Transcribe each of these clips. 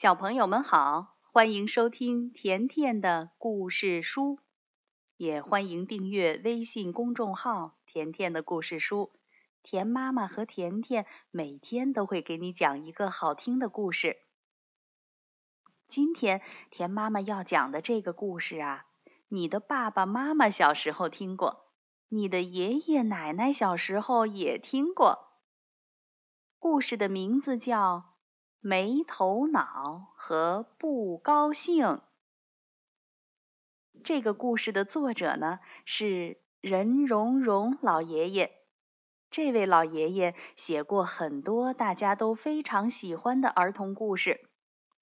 小朋友们好，欢迎收听甜甜的故事书，也欢迎订阅微信公众号“甜甜的故事书”。甜妈妈和甜甜每天都会给你讲一个好听的故事。今天甜妈妈要讲的这个故事啊，你的爸爸妈妈小时候听过，你的爷爷奶奶小时候也听过。故事的名字叫。没头脑和不高兴。这个故事的作者呢是任溶溶老爷爷。这位老爷爷写过很多大家都非常喜欢的儿童故事。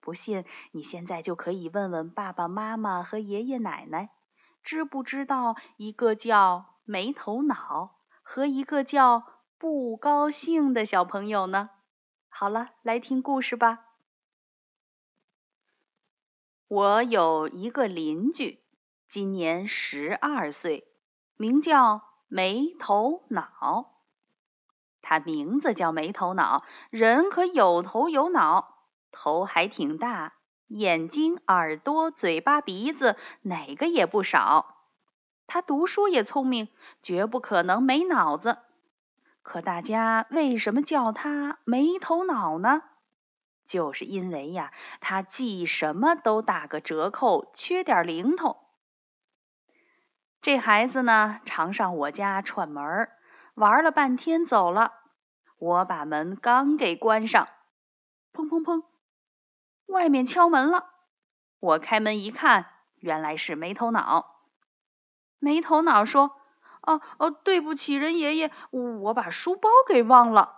不信，你现在就可以问问爸爸妈妈和爷爷奶奶，知不知道一个叫没头脑和一个叫不高兴的小朋友呢？好了，来听故事吧。我有一个邻居，今年十二岁，名叫没头脑。他名字叫没头脑，人可有头有脑，头还挺大，眼睛、耳朵、嘴巴、鼻子哪个也不少。他读书也聪明，绝不可能没脑子。可大家为什么叫他没头脑呢？就是因为呀，他记什么都打个折扣，缺点零头。这孩子呢，常上我家串门儿玩了半天走了。我把门刚给关上，砰砰砰，外面敲门了。我开门一看，原来是没头脑。没头脑说。哦哦，对不起，任爷爷，我把书包给忘了。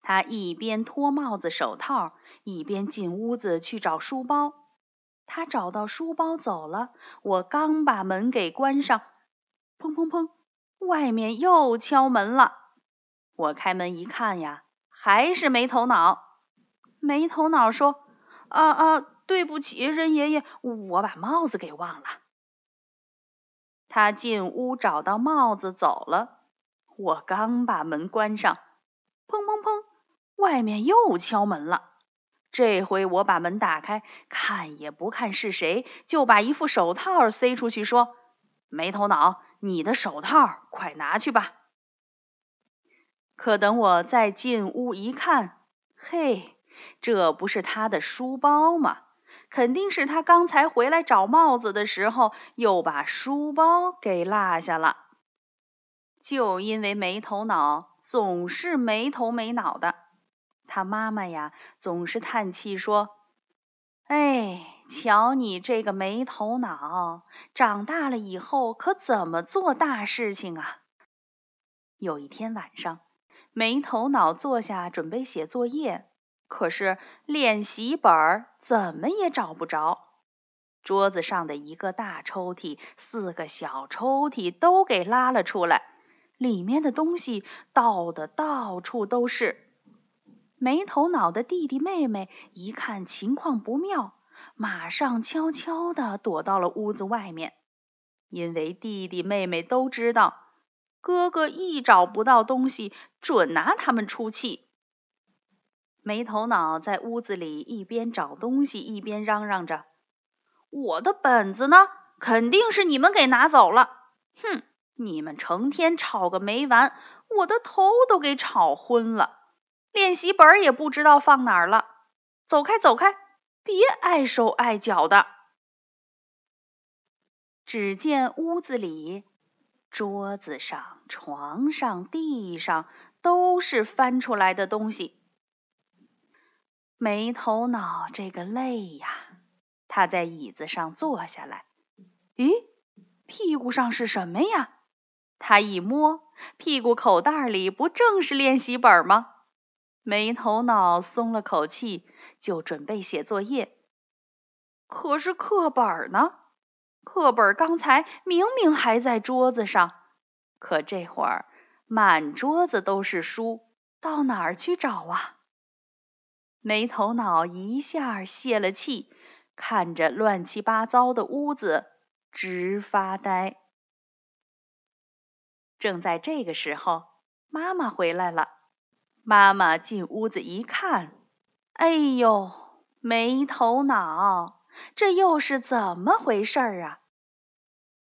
他一边脱帽子、手套，一边进屋子去找书包。他找到书包走了，我刚把门给关上，砰砰砰，外面又敲门了。我开门一看呀，还是没头脑。没头脑说：“啊啊，对不起，任爷爷，我把帽子给忘了。”他进屋找到帽子走了，我刚把门关上，砰砰砰，外面又敲门了。这回我把门打开，看也不看是谁，就把一副手套塞出去，说：“没头脑，你的手套快拿去吧。”可等我再进屋一看，嘿，这不是他的书包吗？肯定是他刚才回来找帽子的时候，又把书包给落下了。就因为没头脑，总是没头没脑的。他妈妈呀，总是叹气说：“哎，瞧你这个没头脑，长大了以后可怎么做大事情啊？”有一天晚上，没头脑坐下准备写作业。可是练习本儿怎么也找不着，桌子上的一个大抽屉、四个小抽屉都给拉了出来，里面的东西倒的到处都是。没头脑的弟弟妹妹一看情况不妙，马上悄悄地躲到了屋子外面，因为弟弟妹妹都知道，哥哥一找不到东西，准拿他们出气。没头脑在屋子里一边找东西一边嚷嚷着：“我的本子呢？肯定是你们给拿走了！哼，你们成天吵个没完，我的头都给吵昏了。练习本也不知道放哪儿了。走开，走开，别碍手碍脚的。”只见屋子里，桌子上、床上、地上都是翻出来的东西。没头脑，这个累呀！他在椅子上坐下来。咦，屁股上是什么呀？他一摸，屁股口袋里不正是练习本吗？没头脑松了口气，就准备写作业。可是课本呢？课本刚才明明还在桌子上，可这会儿满桌子都是书，到哪儿去找啊？没头脑一下泄了气，看着乱七八糟的屋子直发呆。正在这个时候，妈妈回来了。妈妈进屋子一看，哎呦，没头脑，这又是怎么回事儿啊？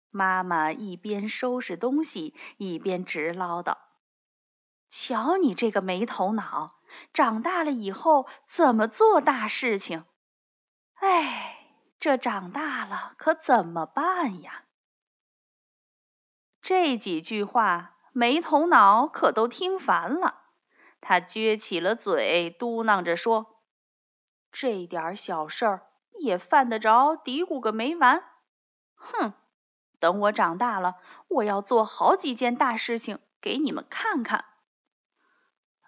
妈妈一边收拾东西，一边直唠叨：“瞧你这个没头脑，长大了以后怎么做大事情？哎，这长大了可怎么办呀？”这几句话，没头脑可都听烦了。他撅起了嘴，嘟囔着说：“这点小事儿也犯得着嘀咕个没完？哼！”等我长大了，我要做好几件大事情给你们看看。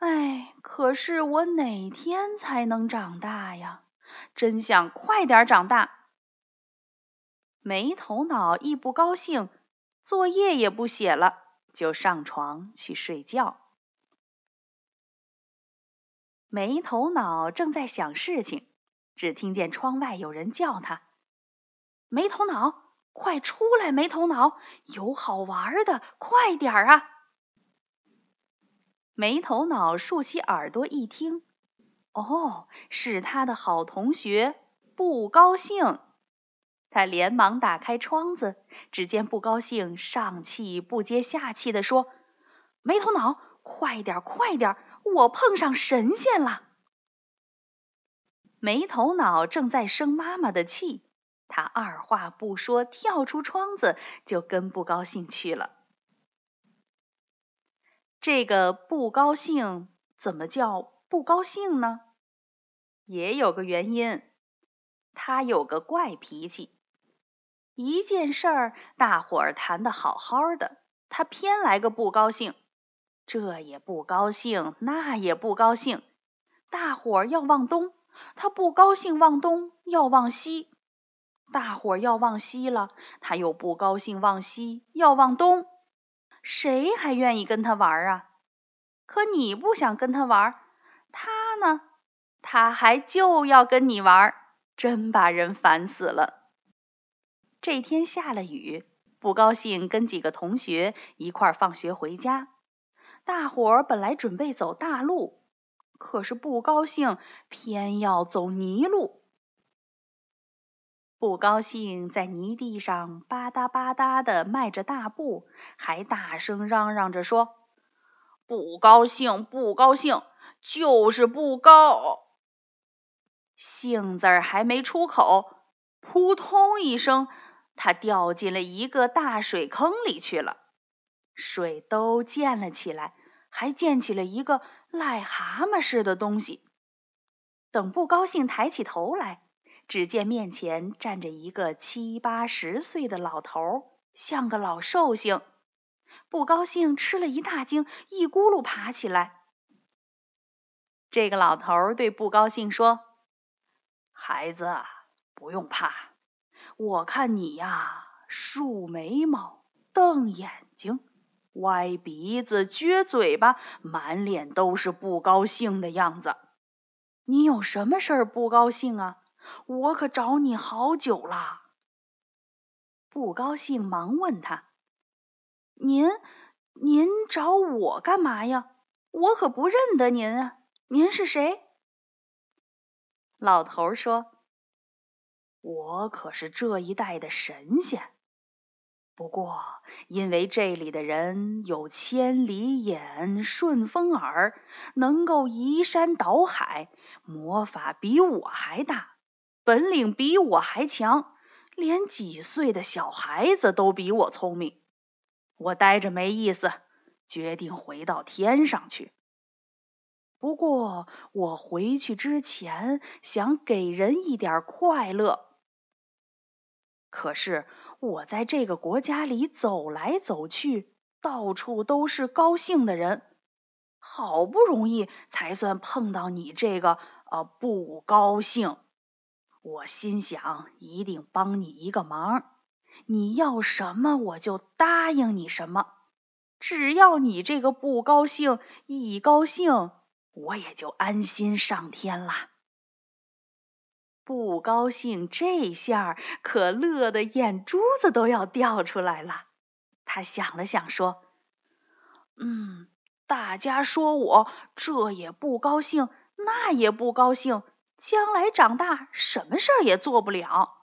哎，可是我哪天才能长大呀？真想快点长大。没头脑一不高兴，作业也不写了，就上床去睡觉。没头脑正在想事情，只听见窗外有人叫他：“没头脑。”快出来，没头脑！有好玩的，快点啊！没头脑竖起耳朵一听，哦，是他的好同学不高兴。他连忙打开窗子，只见不高兴上气不接下气的说：“没头脑，快点，快点！我碰上神仙了！”没头脑正在生妈妈的气。他二话不说，跳出窗子就跟不高兴去了。这个不高兴怎么叫不高兴呢？也有个原因，他有个怪脾气。一件事儿大伙儿谈的好好的，他偏来个不高兴，这也不高兴，那也不高兴。大伙儿要往东，他不高兴往东，要往西。大伙儿要往西了，他又不高兴往西，要往东，谁还愿意跟他玩啊？可你不想跟他玩，他呢，他还就要跟你玩，真把人烦死了。这天下了雨，不高兴跟几个同学一块儿放学回家。大伙儿本来准备走大路，可是不高兴偏要走泥路。不高兴，在泥地上吧嗒吧嗒的迈着大步，还大声嚷嚷着说：“不高兴，不高兴，就是不高兴！”字儿还没出口，扑通一声，他掉进了一个大水坑里去了。水都溅了起来，还溅起了一个癞蛤蟆似的东西。等不高兴抬起头来。只见面前站着一个七八十岁的老头，像个老寿星。不高兴，吃了一大惊，一咕噜爬起来。这个老头对不高兴说：“孩子，不用怕，我看你呀，竖眉毛，瞪眼睛，歪鼻子，撅嘴巴，满脸都是不高兴的样子。你有什么事儿不高兴啊？”我可找你好久了，不高兴，忙问他：“您，您找我干嘛呀？我可不认得您啊！您是谁？”老头说：“我可是这一带的神仙，不过因为这里的人有千里眼、顺风耳，能够移山倒海，魔法比我还大。”本领比我还强，连几岁的小孩子都比我聪明。我待着没意思，决定回到天上去。不过我回去之前想给人一点快乐。可是我在这个国家里走来走去，到处都是高兴的人，好不容易才算碰到你这个啊不高兴。我心想，一定帮你一个忙。你要什么，我就答应你什么。只要你这个不高兴一高兴，我也就安心上天啦。不高兴这下可乐的眼珠子都要掉出来了。他想了想，说：“嗯，大家说我这也不高兴，那也不高兴。”将来长大什么事儿也做不了。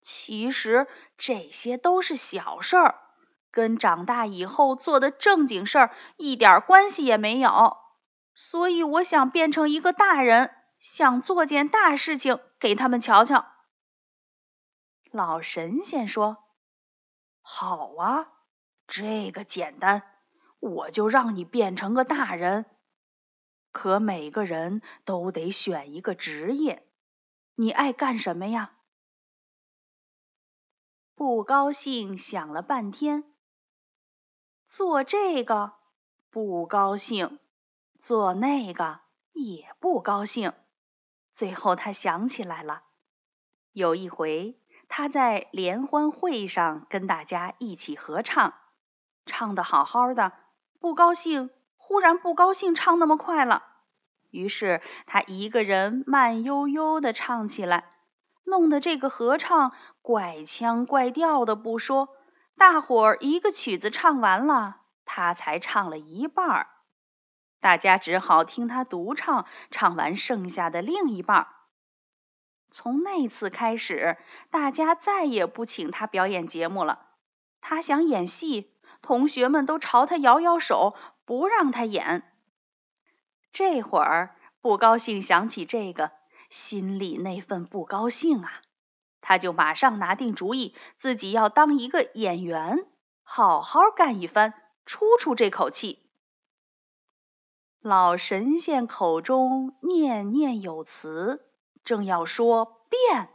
其实这些都是小事儿，跟长大以后做的正经事儿一点关系也没有。所以我想变成一个大人，想做件大事情给他们瞧瞧。老神仙说：“好啊，这个简单，我就让你变成个大人。可每个人都得选一个职业，你爱干什么呀？”不高兴想了半天，做这个不高兴。做那个也不高兴，最后他想起来了。有一回，他在联欢会上跟大家一起合唱，唱的好好的，不高兴，忽然不高兴，唱那么快了。于是他一个人慢悠悠的唱起来，弄得这个合唱怪腔怪调的不说，大伙儿一个曲子唱完了，他才唱了一半儿。大家只好听他独唱，唱完剩下的另一半。从那次开始，大家再也不请他表演节目了。他想演戏，同学们都朝他摇摇手，不让他演。这会儿不高兴想起这个，心里那份不高兴啊，他就马上拿定主意，自己要当一个演员，好好干一番，出出这口气。老神仙口中念念有词，正要说变，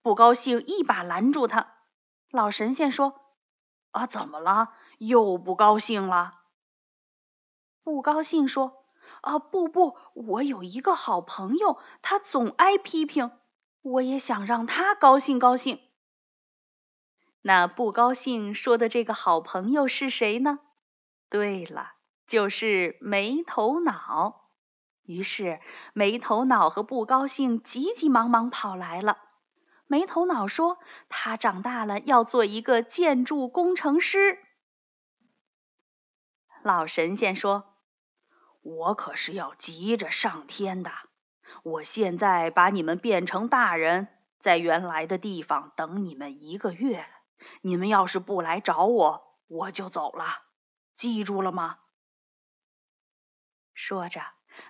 不高兴一把拦住他。老神仙说：“啊，怎么了？又不高兴了？”不高兴说：“啊，不不，我有一个好朋友，他总挨批评，我也想让他高兴高兴。”那不高兴说的这个好朋友是谁呢？对了。就是没头脑。于是，没头脑和不高兴急急忙忙跑来了。没头脑说：“他长大了要做一个建筑工程师。”老神仙说：“我可是要急着上天的。我现在把你们变成大人，在原来的地方等你们一个月。你们要是不来找我，我就走了。记住了吗？”说着，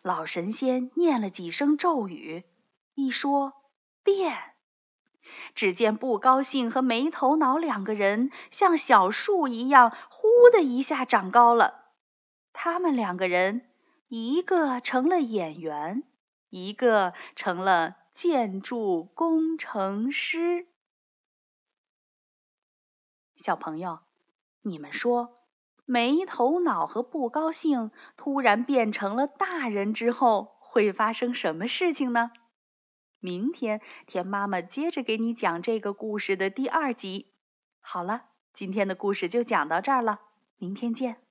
老神仙念了几声咒语，一说变，只见不高兴和没头脑两个人像小树一样，呼的一下长高了。他们两个人，一个成了演员，一个成了建筑工程师。小朋友，你们说？没头脑和不高兴突然变成了大人之后，会发生什么事情呢？明天田妈妈接着给你讲这个故事的第二集。好了，今天的故事就讲到这儿了，明天见。